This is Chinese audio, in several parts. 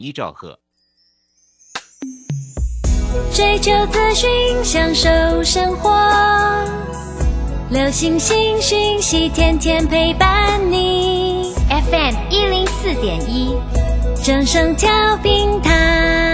一兆赫。追求资讯，享受生活，流星星讯息，天天陪伴你。FM 一零四点一，正声调平台。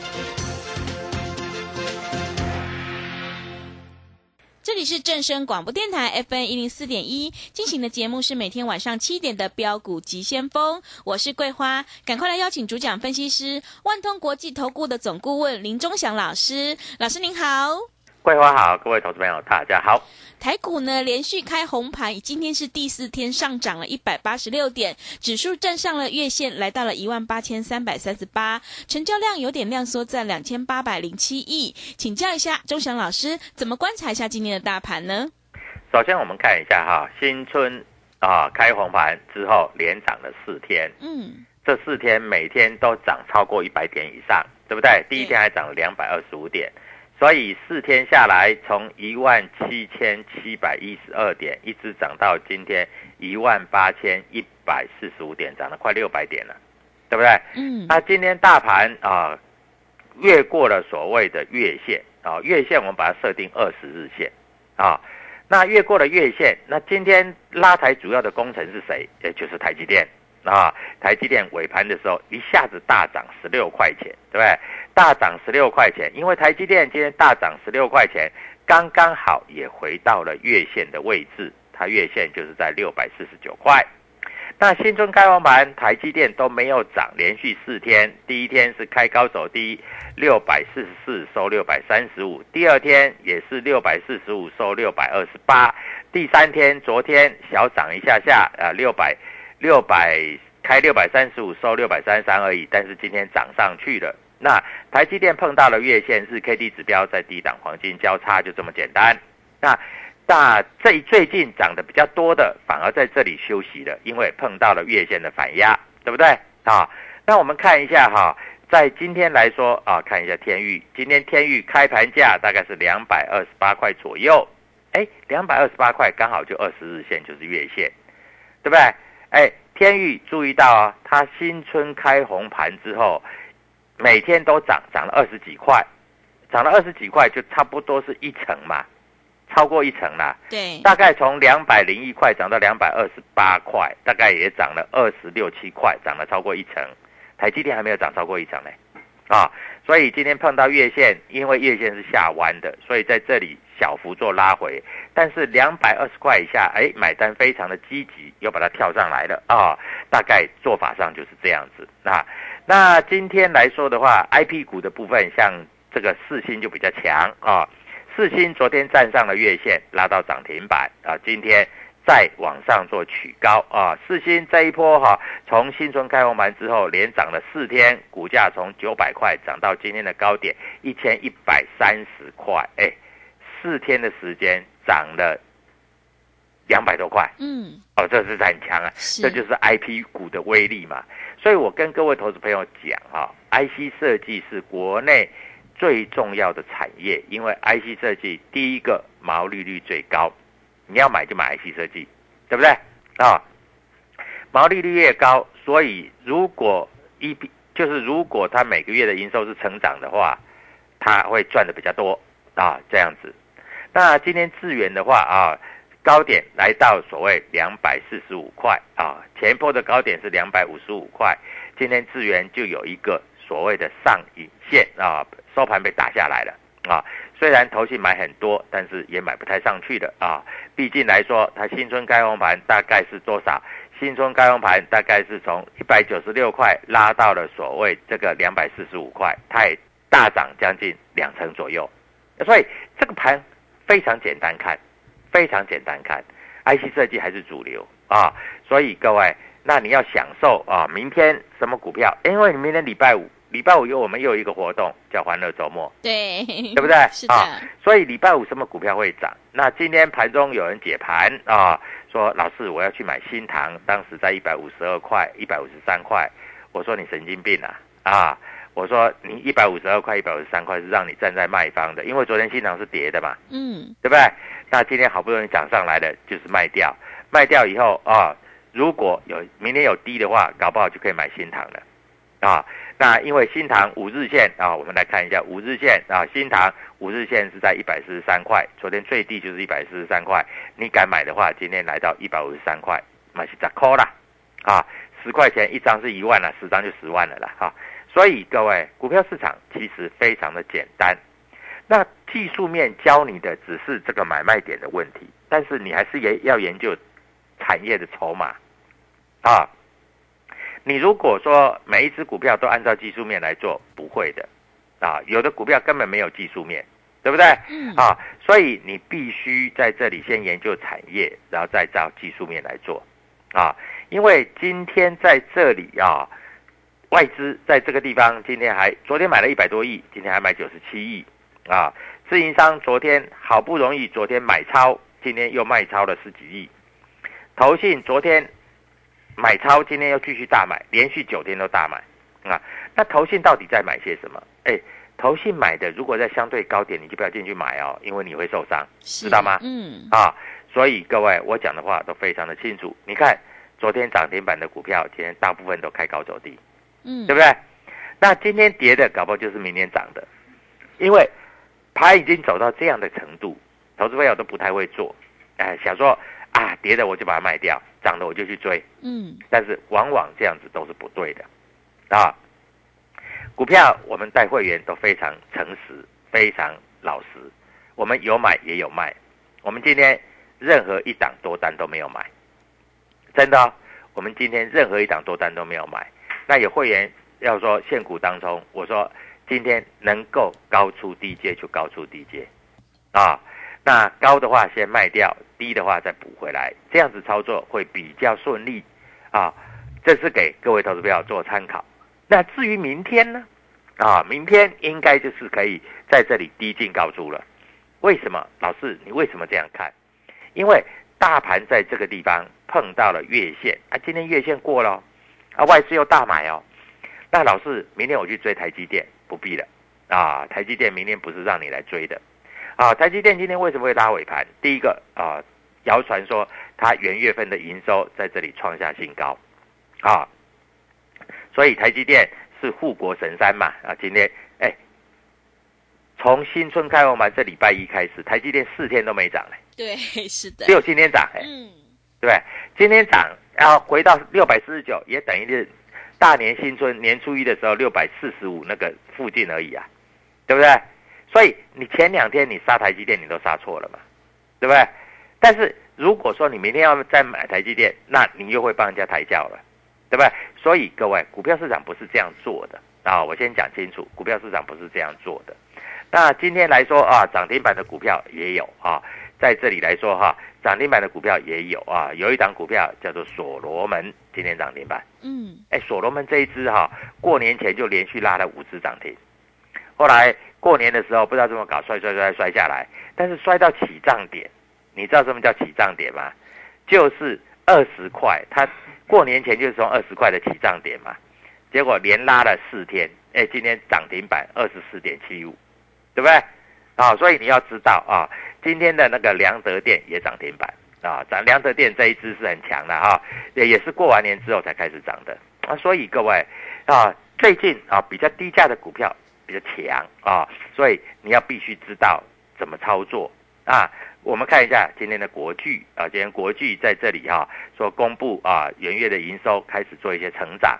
是正声广播电台 FM 一零四点一进行的节目是每天晚上七点的标股急先锋，我是桂花，赶快来邀请主讲分析师万通国际投顾的总顾问林忠祥老师，老师您好。桂花好，各位投资朋友大家好。台股呢连续开红盘，今天是第四天上涨了一百八十六点，指数站上了月线，来到了一万八千三百三十八，成交量有点量缩在两千八百零七亿。请教一下钟祥老师，怎么观察一下今天的大盘呢？首先我们看一下哈，新春啊开红盘之后连涨了四天，嗯，这四天每天都涨超过一百点以上，对不对？第一天还涨了两百二十五点。所以四天下来，从一万七千七百一十二点一直涨到今天一万八千一百四十五点，涨了快六百点了，对不对？嗯，那今天大盘啊，越过了所谓的月线啊，月线我们把它设定二十日线啊，那越过了月线，那今天拉抬主要的功臣是谁？也就是台积电啊，台积电尾盘的时候一下子大涨十六块钱，对不对？大涨十六块钱，因为台积电今天大涨十六块钱，刚刚好也回到了月线的位置，它月线就是在六百四十九块。那新春开红盘，台积电都没有涨，连续四天，第一天是开高走低，六百四十四收六百三十五，第二天也是六百四十五收六百二十八，第三天昨天小涨一下下，啊六百六百开六百三十五收六百三十三而已，但是今天涨上去了。那台积电碰到了月线，日 K D 指标在低档黄金交叉，就这么简单。那那最最近涨得比较多的，反而在这里休息了，因为碰到了月线的反压，对不对啊？那我们看一下哈，在今天来说啊，看一下天域，今天天域开盘价大概是两百二十八块左右，哎，两百二十八块刚好就二十日线就是月线，对不对？哎，天域注意到啊，它新春开红盘之后。每天都涨，涨了二十几块，涨了二十几块，就差不多是一成嘛，超过一成啦。对，大概从两百零一块涨到两百二十八块，大概也涨了二十六七块，涨了超过一成。台积电还没有涨超过一成呢，啊，所以今天碰到月线，因为月线是下弯的，所以在这里小幅做拉回，但是两百二十块以下，哎，买单非常的积极，又把它跳上来了啊，大概做法上就是这样子啊。那今天来说的话，I P 股的部分，像这个四星就比较强啊。四星昨天站上了月线，拉到涨停板啊。今天再往上做取高啊。四星这一波哈，从新春开红盘之后，连涨了四天，股价从九百块涨到今天的高点一千一百三十块，哎，四天的时间涨了两百多块。嗯，哦，这是很强啊，这就是 I P 股的威力嘛。所以我跟各位投资朋友讲哈，IC 设计是国内最重要的产业，因为 IC 设计第一个毛利率最高，你要买就买 IC 设计，对不对啊？毛利率越高，所以如果一就是如果它每个月的营收是成长的话，它会赚的比较多啊，这样子。那今天智源的话啊，高点来到所谓两百四十五块啊，前波的高点是两百五十五块，今天智源就有一个所谓的上影线啊，收盘被打下来了啊。虽然投信买很多，但是也买不太上去的啊。毕竟来说，它新春开红盘大概是多少？新春开红盘大概是从一百九十六块拉到了所谓这个两百四十五块，它也大涨将近两成左右。所以这个盘非常简单看，非常简单看，IC 设计还是主流啊。所以各位，那你要享受啊，明天什么股票？因为你明天礼拜五。礼拜五有我们又有一个活动叫欢乐周末，对，对不对？是的。所以礼拜五什么股票会涨？那今天盘中有人解盘啊，说老师我要去买新塘，当时在一百五十二块、一百五十三块。我说你神经病啊！啊，我说你一百五十二块、一百五十三块是让你站在卖方的，因为昨天新塘是跌的嘛，嗯，对不对？那今天好不容易涨上来的，就是卖掉，卖掉以后啊，如果有明天有低的话，搞不好就可以买新塘了，啊。那因为新塘五日线啊，我们来看一下五日线啊，新塘五日线是在一百四十三块，昨天最低就是一百四十三块，你敢买的话，今天来到一百五十三块，那是咋扣啦？啊，十块钱一张是一万了，十张就十万了啦，哈。所以各位，股票市场其实非常的简单，那技术面教你的只是这个买卖点的问题，但是你还是也要研究产业的筹码啊。你如果说每一只股票都按照技术面来做，不会的，啊，有的股票根本没有技术面，对不对？嗯。啊，所以你必须在这里先研究产业，然后再照技术面来做，啊，因为今天在这里啊，外资在这个地方今天还昨天买了一百多亿，今天还买九十七亿，啊，自营商昨天好不容易昨天买超，今天又卖超了十几亿，投信昨天。买超今天又继续大买，连续九天都大买啊！那投信到底在买些什么？哎，投信买的如果在相对高点，你就不要进去买哦，因为你会受伤，知道吗？嗯啊，所以各位我讲的话都非常的清楚。你看昨天涨停板的股票，今天大部分都开高走低，嗯，对不对？那今天跌的，搞不好就是明天涨的，因为盘已经走到这样的程度，投资朋友都不太会做，哎，想说。啊，跌的我就把它卖掉，涨的我就去追。嗯，但是往往这样子都是不对的，啊，股票我们带会员都非常诚实，非常老实，我们有买也有卖，我们今天任何一档多单都没有买，真的，我们今天任何一档多单都没有买。那有会员要说现股当中，我说今天能够高出低阶就高出低阶，啊。那高的话先卖掉，低的话再补回来，这样子操作会比较顺利，啊，这是给各位投资友做参考。那至于明天呢？啊，明天应该就是可以在这里低进高出了。为什么？老师，你为什么这样看？因为大盘在这个地方碰到了月线啊，今天月线过了，啊，外资又大买哦。那老师，明天我去追台积电，不必了，啊，台积电明天不是让你来追的。啊，台积电今天为什么会拉尾盘？第一个啊，谣传说它元月份的营收在这里创下新高，啊，所以台积电是护国神山嘛啊，今天哎，从新春开完盘这礼拜一开始，台积电四天都没涨嘞，对，是的，只有今天涨哎，嗯，对？今天涨，然后回到六百四十九，也等于是大年新春年初一的时候六百四十五那个附近而已啊，对不对？所以你前两天你杀台积电，你都杀错了嘛，对不对？但是如果说你明天要再买台积电，那你又会帮人家抬轿了，对不对？所以各位，股票市场不是这样做的啊！我先讲清楚，股票市场不是这样做的。那今天来说啊，涨停板的股票也有啊，在这里来说哈，涨停板的股票也有啊，有一档股票叫做所罗门，今天涨停板。嗯，哎，所罗门这一只哈，过年前就连续拉了五只涨停，后来。过年的时候不知道怎么搞，摔摔摔摔下来，但是摔到起涨点，你知道什么叫起涨点吗？就是二十块，它过年前就是从二十块的起涨点嘛，结果连拉了四天，哎，今天涨停板二十四点七五，对不对？啊，所以你要知道啊，今天的那个良德店也涨停板啊，涨良德店这一支是很强的哈，也也是过完年之后才开始涨的啊，所以各位啊，最近啊比较低价的股票。比较强啊，所以你要必须知道怎么操作啊？我们看一下今天的国巨啊，今天国巨在这里哈、说公布啊，元月的营收开始做一些成长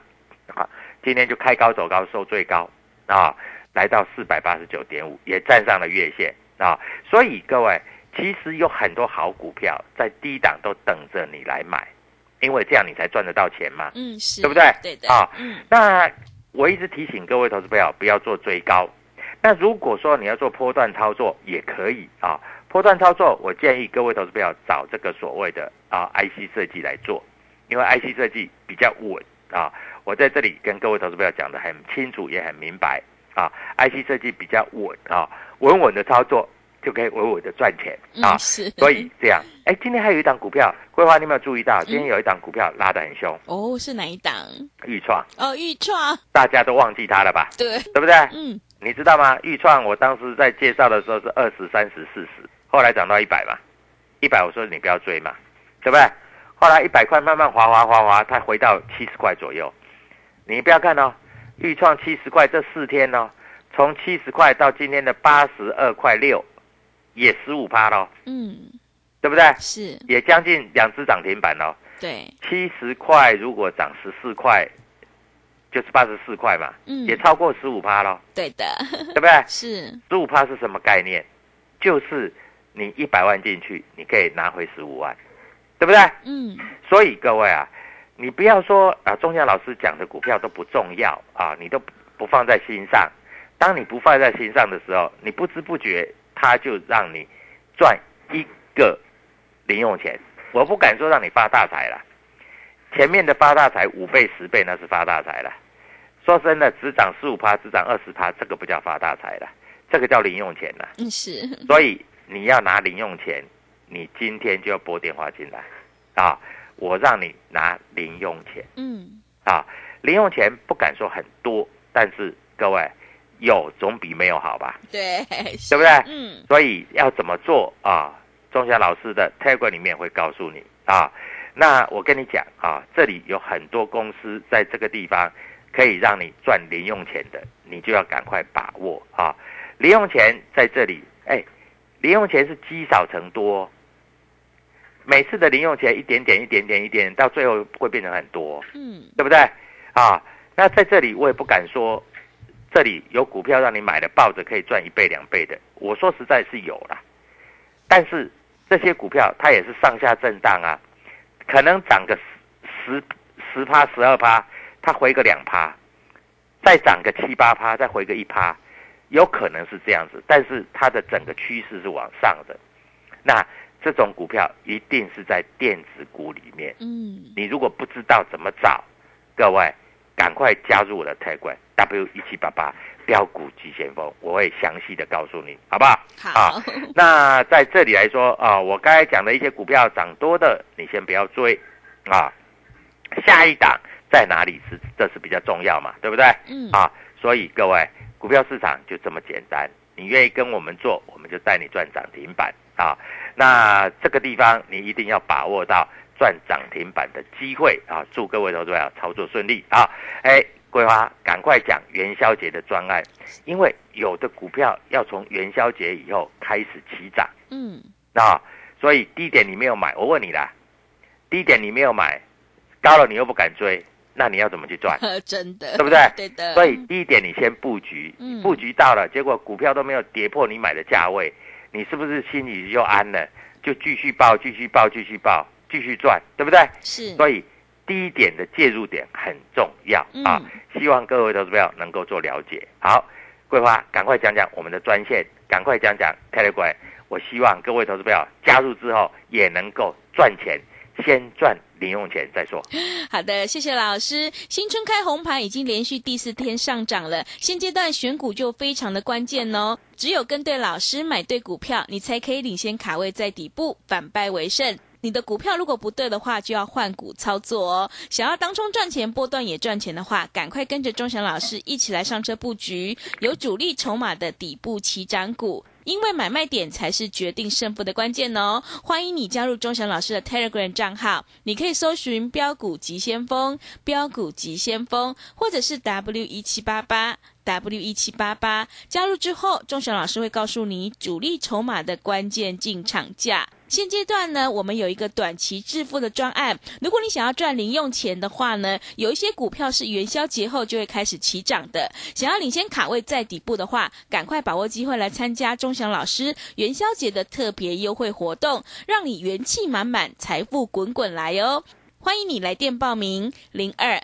啊，今天就开高走高，收最高啊，来到四百八十九点五，也站上了月线啊。所以各位，其实有很多好股票在低档都等着你来买，因为这样你才赚得到钱嘛。嗯，是，对不对对的，啊嗯，那我一直提醒各位投资朋友不要做追高。那如果说你要做波段操作，也可以啊。波段操作，我建议各位投资朋友找这个所谓的啊 IC 设计来做，因为 IC 设计比较稳啊。我在这里跟各位投资朋友讲的很清楚，也很明白啊。IC 设计比较稳啊，稳稳的操作就可以稳稳的赚钱啊。嗯，是，所以这样，哎，今天还有一档股票，桂花，你有没有注意到？今天有一档股票拉得很凶，哦，是哪一档？豫创，哦，豫创，大家都忘记它了吧？对，对不对？嗯，你知道吗？豫创，我当时在介绍的时候是二十三十、四十，后来涨到一百嘛，一百我说你不要追嘛，对不对？后来一百块慢慢滑滑滑滑，它回到七十块左右。你不要看哦，豫创七十块这四天哦，从七十块到今天的八十二块六，也十五趴咯，嗯，对不对？是，也将近两只涨停板咯。对，七十块如果涨十四块，就是八十四块嘛，嗯也超过十五趴咯，对的，对不对？是，十五趴是什么概念？就是你一百万进去，你可以拿回十五万，对不对？嗯，所以各位啊，你不要说啊，钟祥老师讲的股票都不重要啊，你都不不放在心上。当你不放在心上的时候，你不知不觉它就让你赚一个零用钱。我不敢说让你发大财了，前面的发大财五倍十倍那是发大财了。说真的，只涨十五趴，只涨二十趴，这个不叫发大财了，这个叫零用钱了。嗯，是，所以你要拿零用钱，你今天就要拨电话进来，啊，我让你拿零用钱嗯，啊，零用钱不敢说很多，但是各位有总比没有好吧，对，对不对？嗯，所以要怎么做啊？钟祥老师的 Telegram 里面会告诉你啊。那我跟你讲啊，这里有很多公司在这个地方可以让你赚零用钱的，你就要赶快把握啊。零用钱在这里，哎，零用钱是积少成多，每次的零用钱一点点、一点点、一点点，到最后会变成很多。嗯，对不对？啊，那在这里我也不敢说，这里有股票让你买了抱着可以赚一倍两倍的，我说实在是有啦，但是这些股票它也是上下震荡啊，可能涨个十十趴十二趴，它回个两趴，再涨个七八趴，再回个一趴，有可能是这样子，但是它的整个趋势是往上的，那这种股票一定是在电子股里面。嗯，你如果不知道怎么找，各位赶快加入我的 Telegram W 一七八八标股急先锋，我会详细的告诉你，好不好？好，那在这里来说啊，我刚才讲的一些股票涨多的，你先不要追啊。下一档在哪里是这是比较重要嘛，对不对？嗯，啊，所以各位，股票市场就这么简单，你愿意跟我们做，我们就带你赚涨停板啊。那这个地方你一定要把握到赚涨停板的机会啊！祝各位投资者操作顺利啊！哎，桂花，赶快讲元宵节的专案，因为有的股票要从元宵节以后开始起涨嗯，啊，所以低点你没有买，我问你啦，低点你没有买，高了你又不敢追，那你要怎么去赚？真的，对不对对的，所以低点你先布局嗯，布局到了，结果股票都没有跌破你买的价位，你是不是心里就安了？就继续报，继续报，继续报，继续赚，对不对？是，所以低点的介入点很重要嗯啊！希望各位投资友能够做了解。好，桂花，赶快讲讲我们的专线，赶快讲讲 Telegram。我希望各位投资友加入之后也能够赚钱，先赚零用钱再说。好的，谢谢老师。新春开红盘已经连续第四天上涨了，现阶段选股就非常的关键哦。只有跟对老师，买对股票，你才可以领先卡位在底部，反败为胜。你的股票如果不对的话，就要换股操作哦。想要当中赚钱，波段也赚钱的话，赶快跟着钟祥老师一起来上车布局有主力筹码的底部起涨股。因为买卖点才是决定胜负的关键哦！欢迎你加入钟祥老师的 Telegram 账号，你可以搜寻“标股急先锋”、“标股急先锋”，或者是 W 一七八八 W 一七八八。加入之后，钟祥老师会告诉你主力筹码的关键进场价。现阶段呢，我们有一个短期致富的专案。如果你想要赚零用钱的话呢，有一些股票是元宵节后就会开始起涨的。想要领先卡位在底部的话，赶快把握机会来参加钟祥老师元宵节的特别优惠活动，让你元气满满，财富滚滚来哦！欢迎你来电报名：零二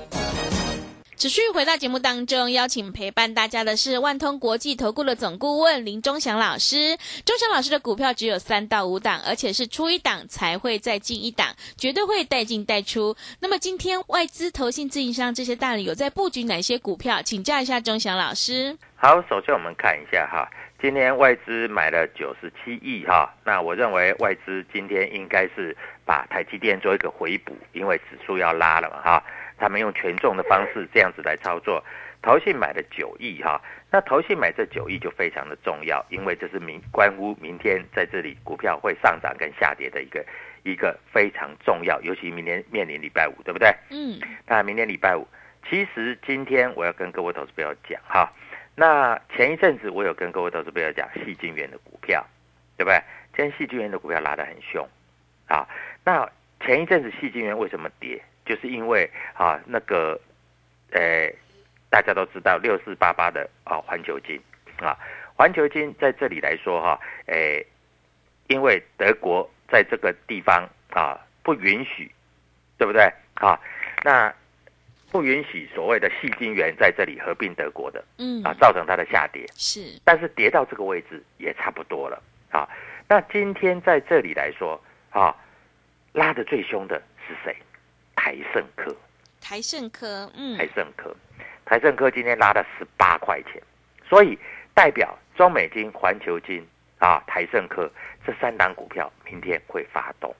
持续回到节目当中，邀请陪伴大家的是万通国际投顾的总顾问林忠祥老师。忠祥老师的股票只有三到五档，而且是出一档才会再进一档，绝对会带进带出。那么今天外资、投信、自营商这些大人有在布局哪些股票？请教一下忠祥老师。好，首先我们看一下哈，今天外资买了九十七亿哈，那我认为外资今天应该是把台积电做一个回补，因为指数要拉了嘛哈。他们用权重的方式这样子来操作，投信买了九亿哈，那投信买这九亿就非常的重要，因为这是明关乎明天在这里股票会上涨跟下跌的一个一个非常重要，尤其明天面临礼拜五，对不对？嗯。那明天礼拜五，其实今天我要跟各位投资朋友讲哈，那前一阵子我有跟各位投资朋友讲细菌源的股票，对不对？今天细菌源的股票拉得很凶，啊，那前一阵子细菌源为什么跌？就是因为啊，那个，呃，大家都知道六四八八的啊环球金啊，环球金在这里来说哈，诶，因为德国在这个地方啊不允许，对不对啊？那不允许所谓的细晶元在这里合并德国的，嗯啊，造成它的下跌是，但是跌到这个位置也差不多了啊。那今天在这里来说啊，拉的最凶的是谁？台盛科，台盛科，嗯，台盛科，台盛科今天拉了十八块钱，所以代表中美金、环球金啊，台盛科这三档股票明天会发动。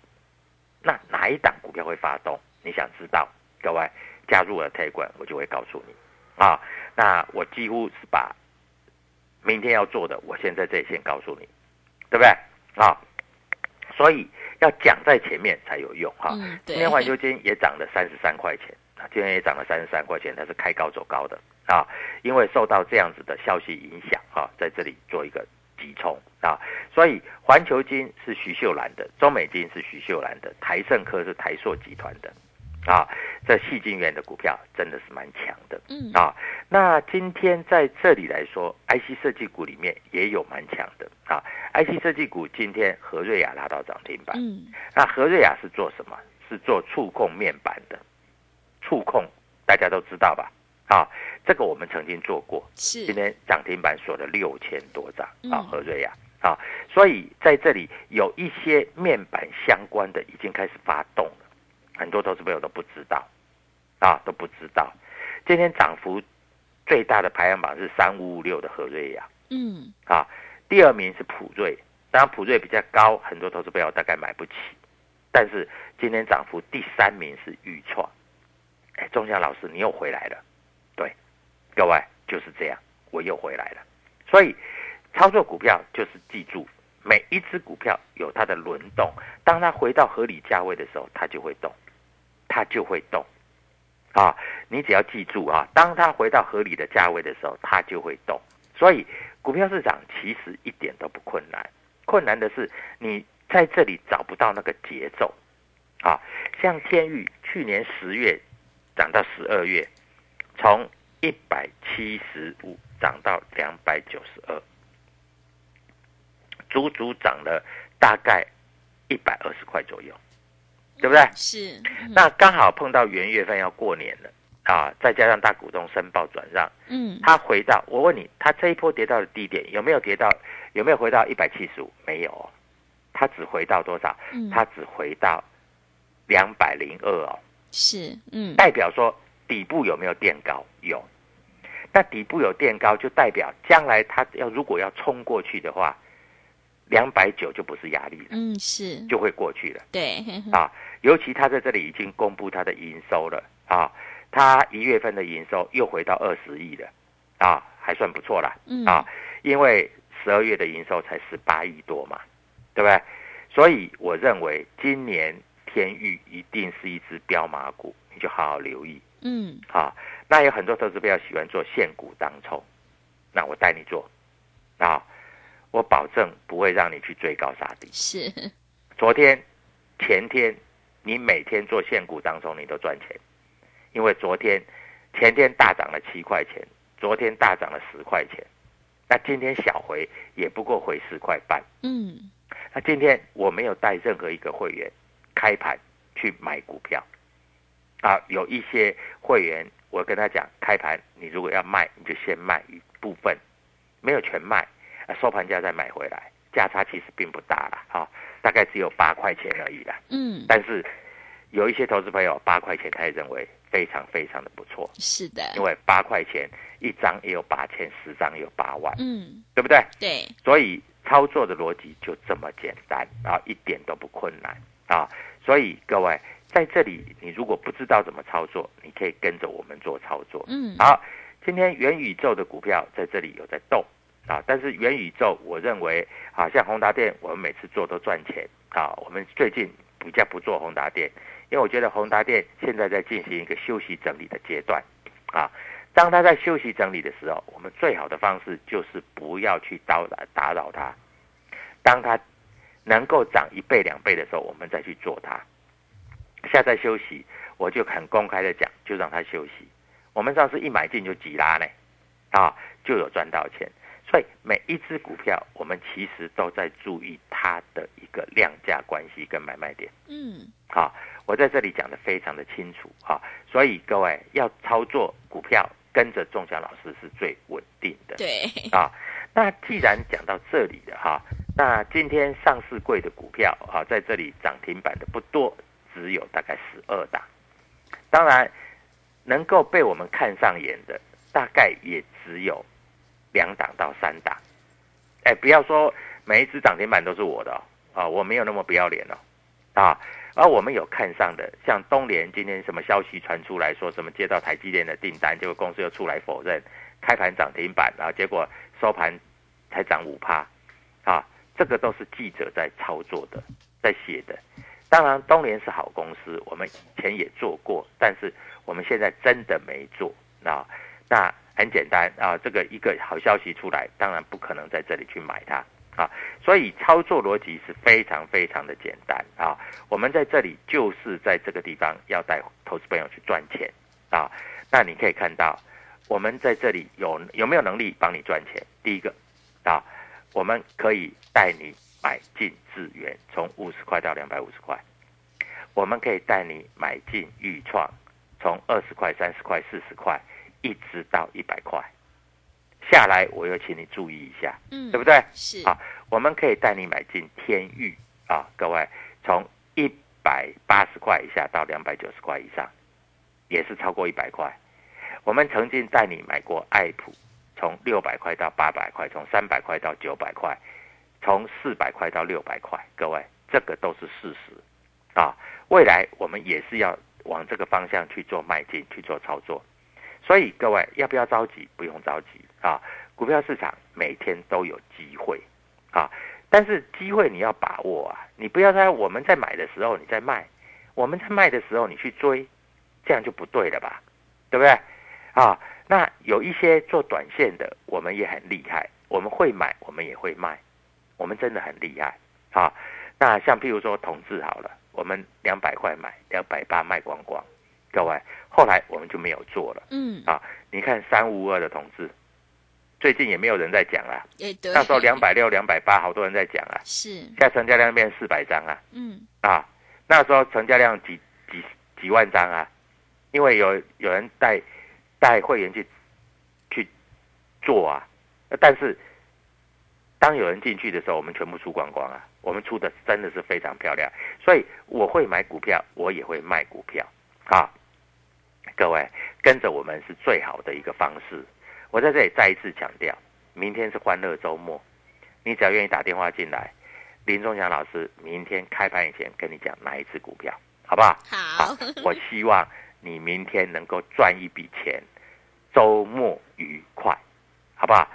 那哪一档股票会发动？你想知道？各位加入了泰管，我就会告诉你啊。那我几乎是把明天要做的，我现在这里先告诉你，对不对啊？所以。要讲在前面才有用哈。今天环球金也涨了三十三块钱啊，今天也涨了三十三块钱，它是开高走高的啊，因为受到这样子的消息影响哈，在这里做一个急冲啊，所以环球金是徐秀兰的，中美金是徐秀兰的，台盛科是台硕集团的。啊，这细晶元的股票真的是蛮强的，嗯啊，那今天在这里来说，IC 设计股里面也有蛮强的啊，IC 设计股今天和瑞亚拉到涨停板，嗯，那和瑞亚是做什么？是做触控面板的，触控大家都知道吧？啊，这个我们曾经做过，是今天涨停板锁了六千多张啊，嗯和瑞亚啊，所以在这里有一些面板相关的已经开始发动了。很多投资朋友都不知道，啊，都不知道。今天涨幅最大的排行榜是三五五六的和瑞呀，嗯，啊，第二名是普瑞，当然普瑞比较高，很多投资朋友大概买不起。但是今天涨幅第三名是豫创，哎，钟祥老师你又回来了，对，各位就是这样，我又回来了。所以操作股票就是记住。每一只股票有它的轮动，当它回到合理价位的时候，它就会动，它就会动，啊！你只要记住啊，当它回到合理的价位的时候，它就会动。所以股票市场其实一点都不困难，困难的是你在这里找不到那个节奏，啊！像天域去年十月涨到十二月，从一百七十五涨到两百九十二。足足涨了大概一百二十块左右，对不对？是，嗯那刚好碰到元月份要过年了啊，再加上大股东申报转让，嗯他回到我问你，他这一波跌到的低点有没有跌到有没有回到一百七十五？没有哦，它只回到多少？嗯，它只回到两百零二哦，是，嗯代表说底部有没有垫高？有。那底部有垫高，就代表将来它要如果要冲过去的话，两百九就不是压力了，嗯是，就会过去了。对，啊，尤其他在这里已经公布他的营收了啊，他一月份的营收又回到二十亿了啊，还算不错了嗯啊，因为十二月的营收才十八亿多嘛，对不对？所以我认为今年天域一定是一只标马股，你就好好留意嗯啊。那有很多投资朋友喜欢做现股当冲，那我带你做啊，我保证不会让你去追高杀低。是，昨天、前天，你每天做现股当中，你都赚钱，因为昨天、前天大涨了七块钱，昨天大涨了十块钱，那今天小回也不过回四块半。嗯。那今天我没有带任何一个会员开盘去买股票，啊，有一些会员我跟他讲，开盘你如果要卖，你就先卖一部分，没有全卖，啊，收盘价再买回来，价差其实并不大了，哈、大概只有八块钱而已啦。嗯但是有一些投资朋友八块钱，他也认为非常非常的不错，是的，因为八块钱一张也有八千，十张也有八万，嗯对不对？对，所以操作的逻辑就这么简单啊，一点都不困难啊。所以各位在这里，你如果不知道怎么操作，你可以跟着我们做操作。嗯好，今天元宇宙的股票在这里有在动啊，但是元宇宙我认为啊，像宏达电，我们每次做都赚钱啊。我们最近比较不做宏达电，因为我觉得宏达电现在在进行一个休息整理的阶段啊。当它在休息整理的时候，我们最好的方式就是不要去打打扰它。当它能够涨一倍两倍的时候，我们再去做它。现在休息，我就很公开的讲，就让它休息。我们上次一买进就急拉呢，啊，就有赚到钱。所以每一只股票，我们其实都在注意它的一个量价关系跟买卖点。嗯啊，我在这里讲的非常的清楚啊，所以各位要操作股票，跟着仲祥老师是最稳定的。对，啊，那既然讲到这里了哈，那今天上市柜的股票啊，在这里涨停板的不多，只有大概十二档。当然，能够被我们看上眼的，大概也只有两档到三档。哎，不要说每一只涨停板都是我的哦啊，我没有那么不要脸哦啊。而我们有看上的，像东联今天什么消息传出来说什么接到台积电的订单，结果公司又出来否认，开盘涨停板然啊，结果收盘才涨五趴，啊，这个都是记者在操作的，在写的。当然，东联是好公司，我们以前也做过，但是我们现在真的没做啊。那很简单啊，这个一个好消息出来，当然不可能在这里去买它啊。所以操作逻辑是非常非常的简单啊。我们在这里就是在这个地方要带投资朋友去赚钱啊。那你可以看到，我们在这里有有没有能力帮你赚钱？第一个啊，我们可以带你买进智源，从五十块到两百五十块；我们可以带你买进豫创，从二十块、三十块、四十块，一直到一百块。下来，我又请你注意一下，嗯对不对？是，啊我们可以带你买进天域啊，各位从一百八十块以下到两百九十块以上，也是超过一百块。我们曾经带你买过爱普，从六百块到八百块，从三百块到九百块，从四百块到六百块，各位这个都是事实啊。未来我们也是要往这个方向去做迈进，去做操作。所以各位要不要着急？不用着急啊！股票市场每天都有机会啊，但是机会你要把握啊！你不要在我们在买的时候你在卖，我们在卖的时候你去追，这样就不对了吧？对不对？啊，那有一些做短线的，我们也很厉害，我们会买，我们也会卖，我们真的很厉害啊！那像譬如说同志好了，我们两百块买，两百八卖光光，各位，后来我们就没有做了。嗯，啊，你看三五二的同志，最近也没有人在讲啊。也对，那时候两百六、两百八，好多人在讲啊。是，现在成交量变四百张啊，嗯。啊，那时候成交量几几几万张啊，因为有有人带带会员去去做啊，但是当有人进去的时候，我们全部出光光啊，我们出的真的是非常漂亮，所以我会买股票，我也会卖股票。啊，各位跟着我们是最好的一个方式。我在这里再一次强调，明天是欢乐周末，你只要愿意打电话进来，林忠祥老师明天开盘以前跟你讲哪一只股票，好不好？好，我希望你明天能够赚一笔钱，周末愉快，好不好？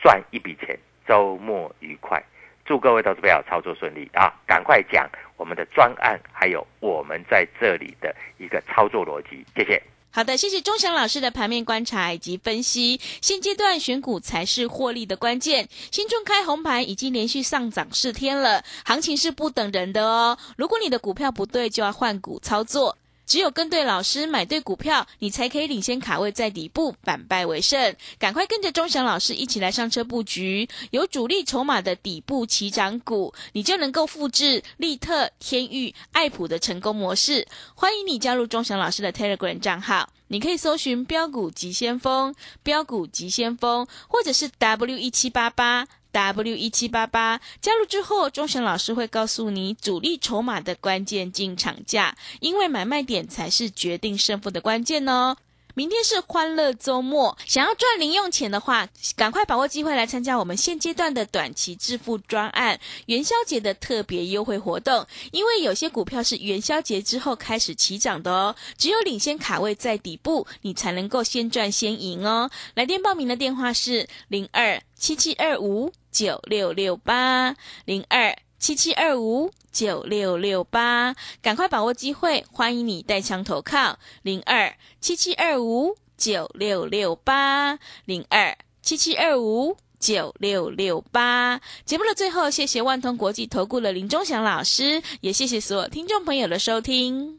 赚一笔钱，周末愉快，祝各位投资朋友操作顺利啊！赶快讲我们的专案，还有我们在这里的一个操作逻辑，谢谢。好的，谢谢钟祥老师的盘面观察以及分析。现阶段选股才是获利的关键。新中开红盘已经连续上涨四天了，行情是不等人的哦。如果你的股票不对，就要换股操作。只有跟对老师，买对股票，你才可以领先卡位在底部，反败为胜。赶快跟着钟祥老师一起来上车布局，有主力筹码的底部起涨股，你就能够复制利特、天域、爱普的成功模式。欢迎你加入钟祥老师的 Telegram 账号，你可以搜寻“标股急先锋”、“标股急先锋”，或者是 W 一七八八。W 一七八八加入之后，钟祥老师会告诉你主力筹码的关键进场价，因为买卖点才是决定胜负的关键哦。明天是欢乐周末，想要赚零用钱的话，赶快把握机会来参加我们现阶段的短期致富专案元宵节的特别优惠活动。因为有些股票是元宵节之后开始起涨的哦，只有领先卡位在底部，你才能够先赚先赢哦。来电报名的电话是零二七七二五九六六八零二七七二五九六六八，赶快把握机会，欢迎你带枪投靠零二七七二五九六六八零二七七二五九六六八。节目的最后，谢谢万通国际投顾的林忠祥老师，也谢谢所有听众朋友的收听。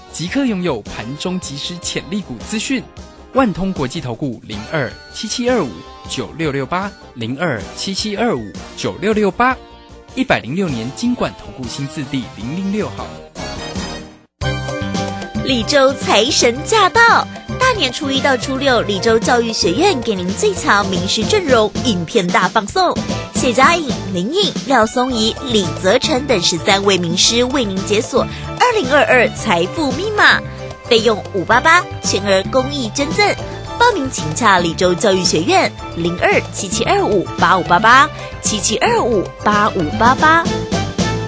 即刻拥有盘中即时潜力股资讯。万通国际投顾零二七七二五九六六八零二七七二五九六六八，一百零六年经管投顾新字第零零六号。李州财神驾到！大年初一到初六，李州教育学院给您最强名师阵容，影片大放送。谢佳颖、林颖、廖松怡、李泽成等十三位名师为您解锁二零二二财富密码，费用五八八，全额公益捐赠。报名请洽李州教育学院零二七七二五八五八八七七二五八五八八。